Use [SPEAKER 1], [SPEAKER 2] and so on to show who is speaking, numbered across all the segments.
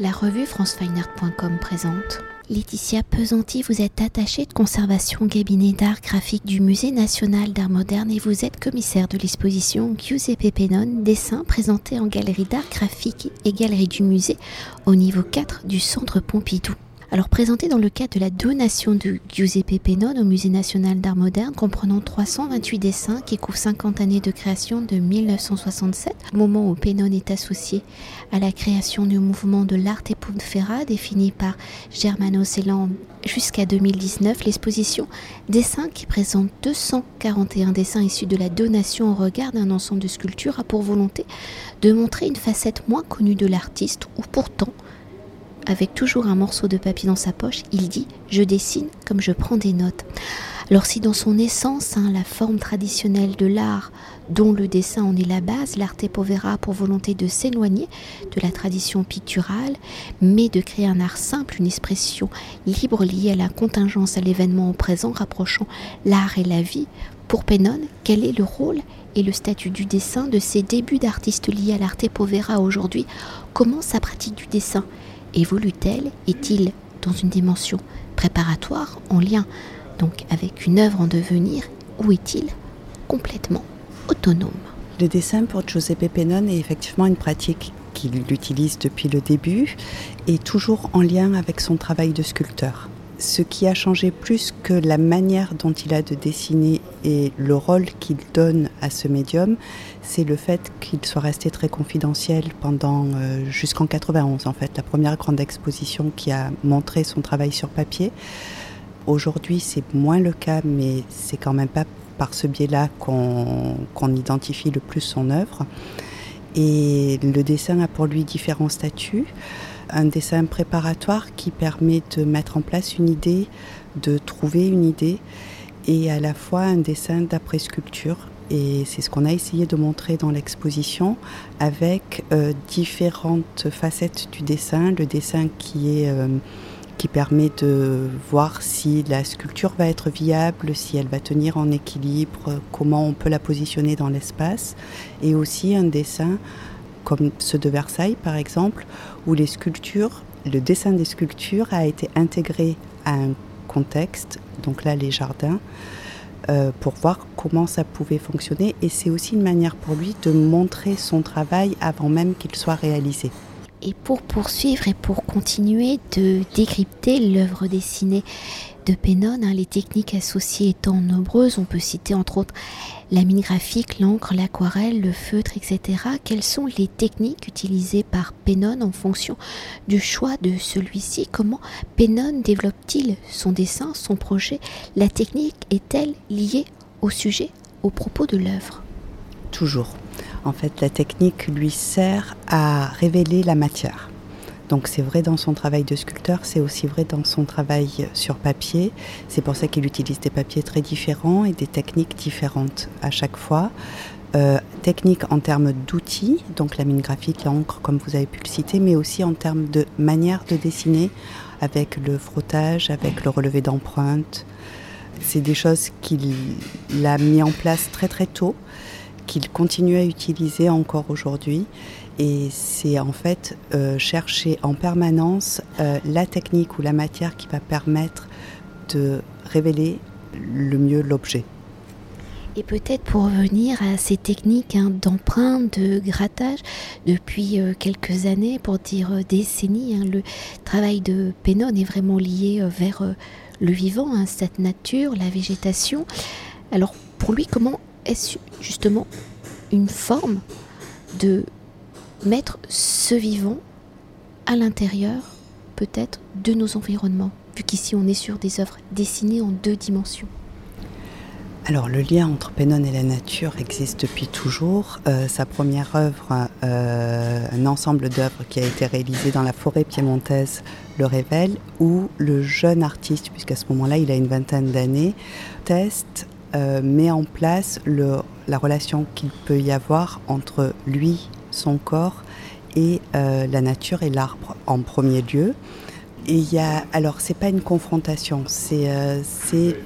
[SPEAKER 1] La revue francefineart.com présente. Laetitia Pesanti, vous êtes attachée de conservation au cabinet d'art graphique du Musée national d'art moderne et vous êtes commissaire de l'exposition Giuseppe Pennone, dessin présenté en galerie d'art graphique et galerie du musée au niveau 4 du centre Pompidou. Alors présenté dans le cadre de la donation de Giuseppe Pennone au Musée national d'art moderne, comprenant 328 dessins qui couvrent 50 années de création de 1967, moment où Pennone est associé à la création du mouvement de l'arte Ferra défini par Germano Celan jusqu'à 2019, l'exposition Dessins qui présente 241 dessins issus de la donation au regard d'un ensemble de sculptures a pour volonté de montrer une facette moins connue de l'artiste ou pourtant avec toujours un morceau de papier dans sa poche, il dit ⁇ Je dessine comme je prends des notes ⁇ Alors si dans son essence, hein, la forme traditionnelle de l'art, dont le dessin en est la base, l'arte povera pour volonté de s'éloigner de la tradition picturale, mais de créer un art simple, une expression libre liée à la contingence à l'événement au présent, rapprochant l'art et la vie, pour Pennon, quel est le rôle et le statut du dessin de ses débuts d'artiste liés à l'arte povera aujourd'hui? Comment sa pratique du dessin évolue-t-elle? Est-il dans une dimension préparatoire, en lien donc avec une œuvre en devenir, ou est-il complètement autonome?
[SPEAKER 2] Le dessin pour Giuseppe Pennone est effectivement une pratique qu'il utilise depuis le début et toujours en lien avec son travail de sculpteur ce qui a changé plus que la manière dont il a de dessiner et le rôle qu'il donne à ce médium, c'est le fait qu'il soit resté très confidentiel pendant euh, jusqu'en 91 en fait, la première grande exposition qui a montré son travail sur papier. Aujourd'hui, c'est moins le cas, mais c'est quand même pas par ce biais-là qu'on identifie le plus son œuvre. Et le dessin a pour lui différents statuts un dessin préparatoire qui permet de mettre en place une idée, de trouver une idée, et à la fois un dessin d'après-sculpture. Et c'est ce qu'on a essayé de montrer dans l'exposition avec euh, différentes facettes du dessin. Le dessin qui est... Euh, qui permet de voir si la sculpture va être viable, si elle va tenir en équilibre, comment on peut la positionner dans l'espace, et aussi un dessin comme ceux de Versailles par exemple, où les sculptures, le dessin des sculptures a été intégré à un contexte, donc là les jardins, euh, pour voir comment ça pouvait fonctionner. Et c'est aussi une manière pour lui de montrer son travail avant même qu'il soit réalisé.
[SPEAKER 1] Et pour poursuivre et pour continuer de décrypter l'œuvre dessinée de Pennone, hein, les techniques associées étant nombreuses, on peut citer entre autres la mine graphique, l'encre, l'aquarelle, le feutre, etc. Quelles sont les techniques utilisées par Pennone en fonction du choix de celui-ci? Comment Pennone développe-t-il son dessin, son projet? La technique est-elle liée au sujet, au propos de l'œuvre?
[SPEAKER 2] Toujours. En fait, la technique lui sert à révéler la matière. Donc c'est vrai dans son travail de sculpteur, c'est aussi vrai dans son travail sur papier. C'est pour ça qu'il utilise des papiers très différents et des techniques différentes à chaque fois. Euh, technique en termes d'outils, donc la mine graphique, l'encre, comme vous avez pu le citer, mais aussi en termes de manière de dessiner, avec le frottage, avec le relevé d'empreintes. C'est des choses qu'il a mis en place très très tôt, qu'il continue à utiliser encore aujourd'hui et c'est en fait euh, chercher en permanence euh, la technique ou la matière qui va permettre de révéler le mieux l'objet.
[SPEAKER 1] Et peut-être pour revenir à ces techniques hein, d'empreinte, de grattage, depuis euh, quelques années, pour dire décennies, hein, le travail de Pénon est vraiment lié vers le vivant, hein, cette nature, la végétation. Alors pour lui, comment est-ce justement une forme de mettre ce vivant à l'intérieur peut-être de nos environnements, vu qu'ici on est sur des œuvres dessinées en deux dimensions?
[SPEAKER 2] Alors le lien entre Pennon et la nature existe depuis toujours. Euh, sa première œuvre, euh, un ensemble d'œuvres qui a été réalisé dans la forêt piémontaise, le révèle, où le jeune artiste, puisqu'à ce moment-là il a une vingtaine d'années, teste, euh, met en place la relation qu'il peut y avoir entre lui son corps et euh, la nature et l'arbre en premier lieu. Et il y a, alors c'est pas une confrontation, c'est euh,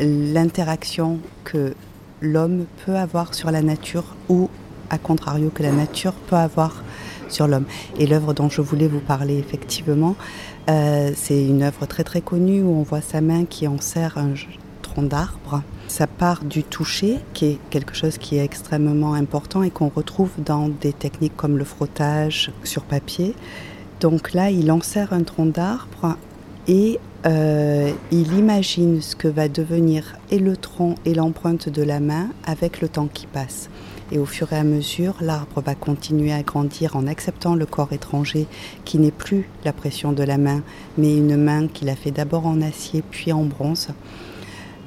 [SPEAKER 2] l'interaction que l'homme peut avoir sur la nature ou à contrario que la nature peut avoir sur l'homme. Et l'œuvre dont je voulais vous parler effectivement, c'est une œuvre très très connue où on voit sa main qui enserre un tronc d'arbre. Ça part du toucher, qui est quelque chose qui est extrêmement important et qu'on retrouve dans des techniques comme le frottage sur papier. Donc là, il enserre un tronc d'arbre et euh, il imagine ce que va devenir et le tronc et l'empreinte de la main avec le temps qui passe. Et au fur et à mesure, l'arbre va continuer à grandir en acceptant le corps étranger qui n'est plus la pression de la main, mais une main qu'il a fait d'abord en acier puis en bronze,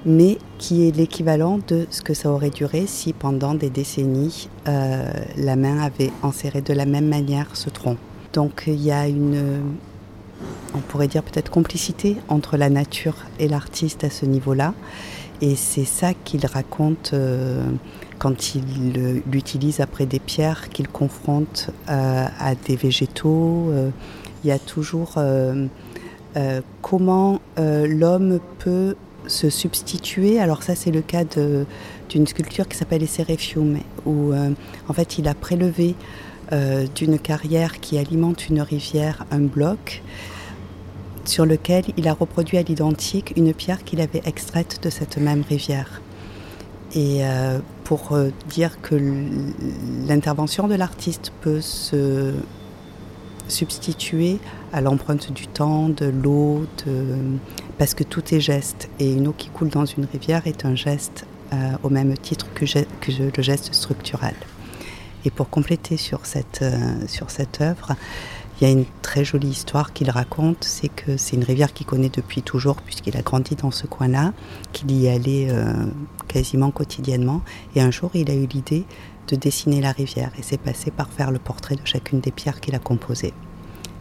[SPEAKER 2] mais qui est l'équivalent de ce que ça aurait duré si pendant des décennies euh, la main avait enserré de la même manière ce tronc. Donc il y a une, on pourrait dire peut-être complicité entre la nature et l'artiste à ce niveau-là. Et c'est ça qu'il raconte euh, quand il l'utilise après des pierres qu'il confronte euh, à des végétaux. Il y a toujours comment l'homme peut se substituer. Alors ça c'est le cas d'une sculpture qui s'appelle Esserefium, où en fait il a prélevé d'une carrière qui alimente une rivière un bloc sur lequel il a reproduit à l'identique une pierre qu'il avait extraite de cette même rivière. Et euh, pour euh, dire que l'intervention de l'artiste peut se substituer à l'empreinte du temps, de l'eau, parce que tout est geste. Et une eau qui coule dans une rivière est un geste euh, au même titre que, le geste structural. Et pour compléter sur cette, sur cette œuvre, il y a une très jolie histoire qu'il raconte, c'est que c'est une rivière qu'il connaît depuis toujours puisqu'il a grandi dans ce coin-là, qu'il y allait euh, quasiment quotidiennement. Et un jour, il a eu l'idée de dessiner la rivière et c'est passé par faire le portrait de chacune des pierres qu'il a composées.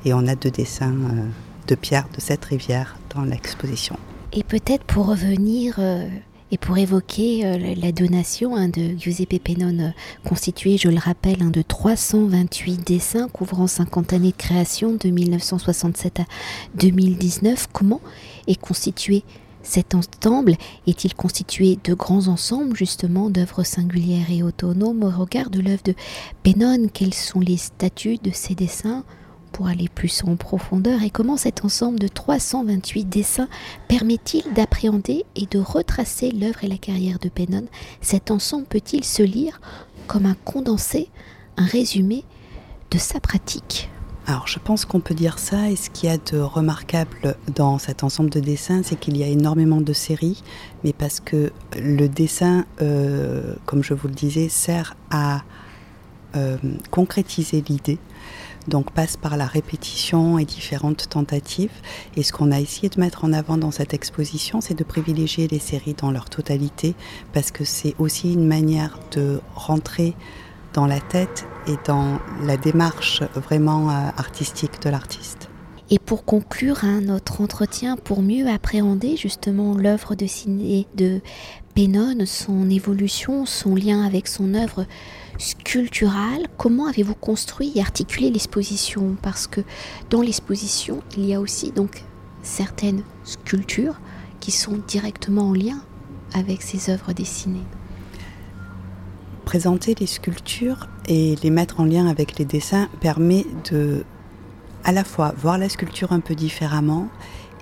[SPEAKER 2] Et on a deux dessins euh, de pierres de cette rivière dans l'exposition.
[SPEAKER 1] Et peut-être pour revenir euh, et pour évoquer euh, la donation hein, de Giuseppe Pennone, constituée, je le rappelle, hein, de 328 dessins couvrant 50 années de création de 1967 à 2019, comment est constitué cet ensemble est-il constitué de grands ensembles justement d'œuvres singulières et autonomes au regard de l'œuvre de Pennone Quels sont les statuts de ces dessins? Pour aller plus en profondeur et comment cet ensemble de 328 dessins permet-il d'appréhender et de retracer l'œuvre et la carrière de Pennon Cet ensemble peut-il se lire comme un condensé, un résumé de sa pratique?
[SPEAKER 2] Alors je pense qu'on peut dire ça et ce qu'il y a de remarquable dans cet ensemble de dessins, c'est qu'il y a énormément de séries, mais parce que le dessin, euh, comme je vous le disais, sert à euh, concrétiser l'idée donc passe par la répétition et différentes tentatives. Et ce qu'on a essayé de mettre en avant dans cette exposition, c'est de privilégier les séries dans leur totalité, parce que c'est aussi une manière de rentrer dans la tête et dans la démarche vraiment euh, artistique de l'artiste.
[SPEAKER 1] Et pour conclure hein, notre entretien, pour mieux appréhender justement l'œuvre de ciné de Pennon, son évolution, son lien avec son œuvre sculpturale, comment avez-vous construit et articulé l'exposition? Parce que dans l'exposition, il y a aussi donc certaines sculptures qui sont directement en lien avec ces œuvres dessinées.
[SPEAKER 2] Présenter les sculptures et les mettre en lien avec les dessins permet de à la fois voir la sculpture un peu différemment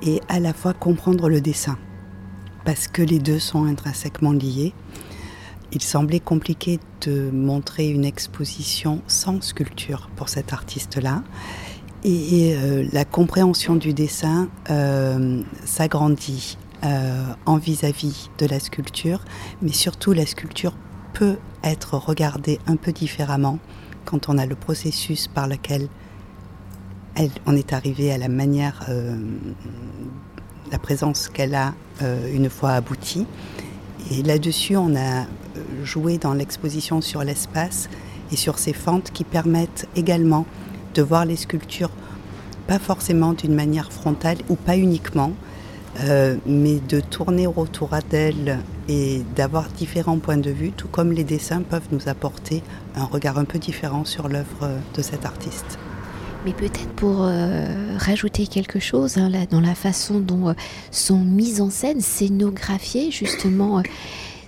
[SPEAKER 2] et à la fois comprendre le dessin parce que les deux sont intrinsèquement liés. Il semblait compliqué de montrer une exposition sans sculpture pour cet artiste-là. Et euh, la compréhension du dessin euh, s'agrandit euh, en vis-à-vis de la sculpture, mais surtout la sculpture peut être regardée un peu différemment quand on a le processus par lequel elle, on est arrivé à la manière, la présence qu'elle a une fois aboutie. Et là-dessus, on a joué dans l'exposition sur l'espace et sur ces fentes qui permettent également de voir les sculptures pas forcément d'une manière frontale ou pas uniquement, euh, mais de tourner autour d'elles et d'avoir différents points de vue, tout comme les dessins peuvent nous apporter un regard un peu différent sur l'œuvre de cet artiste.
[SPEAKER 1] Mais peut-être pour euh, rajouter quelque chose hein, dans la façon dont euh, sont mises en scène, scénographiées justement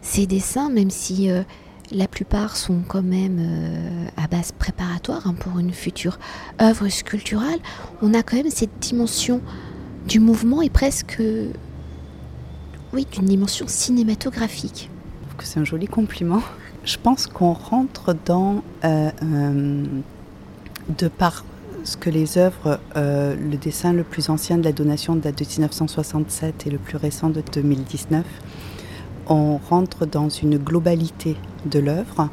[SPEAKER 1] ces dessins, même si euh, la plupart sont quand même euh, à base préparatoire hein, pour une future œuvre sculpturale. On a quand même cette dimension du mouvement et presque, oui, d'une dimension cinématographique.
[SPEAKER 2] C'est un joli compliment. Je pense qu'on rentre dans, euh, euh, de par ce que les œuvres, le dessin le plus ancien de la donation date de 1967 et le plus récent de 2019, on rentre dans une globalité de l'œuvre.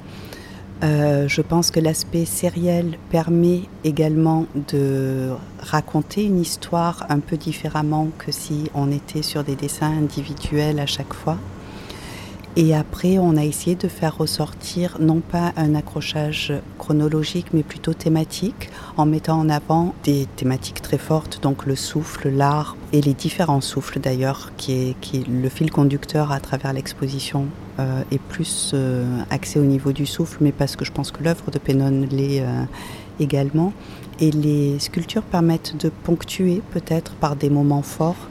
[SPEAKER 2] Euh, je pense que l'aspect sériel permet également de raconter une histoire un peu différemment que si on était sur des dessins individuels à chaque fois. Et après, on a essayé de faire ressortir non pas un accrochage chronologique, mais plutôt thématique, en mettant en avant des thématiques très fortes, donc le souffle, l'art et les différents souffles d'ailleurs, qui est, le fil conducteur à travers l'exposition euh, est plus euh, axé au niveau du souffle, mais parce que je pense que l'œuvre de Pennon l'est euh, également. Et les sculptures permettent de ponctuer peut-être par des moments forts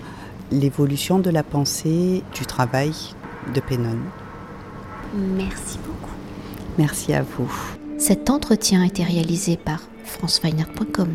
[SPEAKER 2] l'évolution de la pensée, du travail de Pennon.
[SPEAKER 1] Merci beaucoup.
[SPEAKER 2] Merci à vous.
[SPEAKER 1] Cet entretien a été réalisé par franceweiner.com.